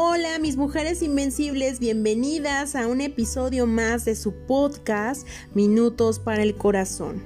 Hola mis mujeres invencibles, bienvenidas a un episodio más de su podcast Minutos para el Corazón.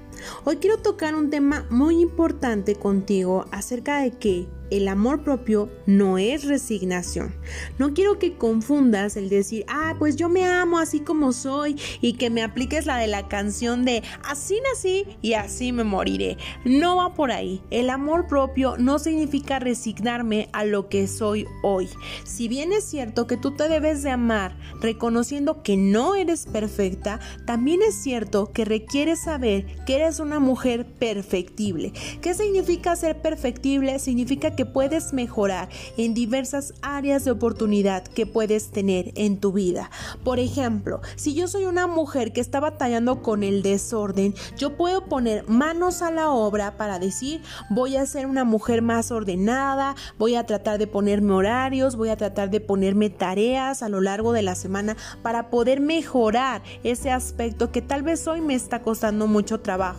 Hoy quiero tocar un tema muy importante contigo acerca de que el amor propio no es resignación. No quiero que confundas el decir, ah, pues yo me amo así como soy y que me apliques la de la canción de así nací y así me moriré. No va por ahí. El amor propio no significa resignarme a lo que soy hoy. Si bien es cierto que tú te debes de amar reconociendo que no eres perfecta, también es cierto que requieres saber que eres una mujer perfectible. ¿Qué significa ser perfectible? Significa que puedes mejorar en diversas áreas de oportunidad que puedes tener en tu vida. Por ejemplo, si yo soy una mujer que está batallando con el desorden, yo puedo poner manos a la obra para decir voy a ser una mujer más ordenada, voy a tratar de ponerme horarios, voy a tratar de ponerme tareas a lo largo de la semana para poder mejorar ese aspecto que tal vez hoy me está costando mucho trabajo.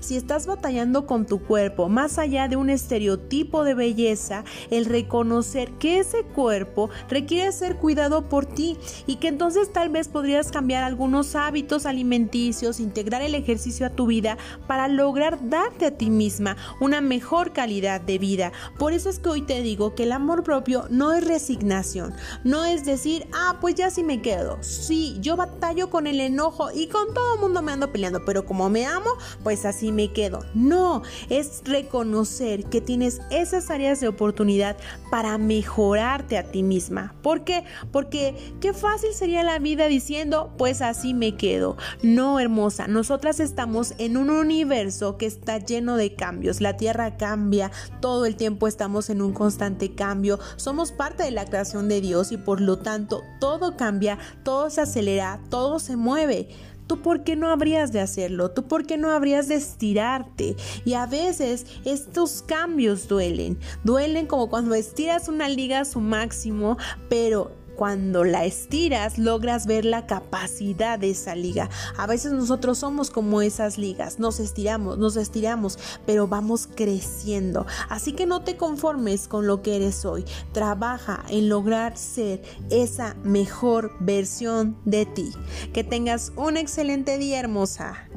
Si estás batallando con tu cuerpo, más allá de un estereotipo de belleza, el reconocer que ese cuerpo requiere ser cuidado por ti y que entonces tal vez podrías cambiar algunos hábitos alimenticios, integrar el ejercicio a tu vida para lograr darte a ti misma una mejor calidad de vida. Por eso es que hoy te digo que el amor propio no es resignación, no es decir, ah, pues ya sí me quedo. Sí, yo batallo con el enojo y con todo el mundo me ando peleando, pero como me amo, pues así me quedo. No, es reconocer que tienes esas áreas de oportunidad para mejorarte a ti misma. ¿Por qué? Porque qué fácil sería la vida diciendo, pues así me quedo. No, hermosa, nosotras estamos en un universo que está lleno de cambios. La Tierra cambia, todo el tiempo estamos en un constante cambio. Somos parte de la creación de Dios y por lo tanto todo cambia, todo se acelera, todo se mueve. ¿Tú por qué no habrías de hacerlo? ¿Tú por qué no habrías de estirarte? Y a veces estos cambios duelen. Duelen como cuando estiras una liga a su máximo, pero cuando la estiras logras ver la capacidad de esa liga. A veces nosotros somos como esas ligas, nos estiramos, nos estiramos, pero vamos creciendo. Así que no te conformes con lo que eres hoy. Trabaja en lograr ser esa mejor versión de ti. Que tengas un excelente día hermosa.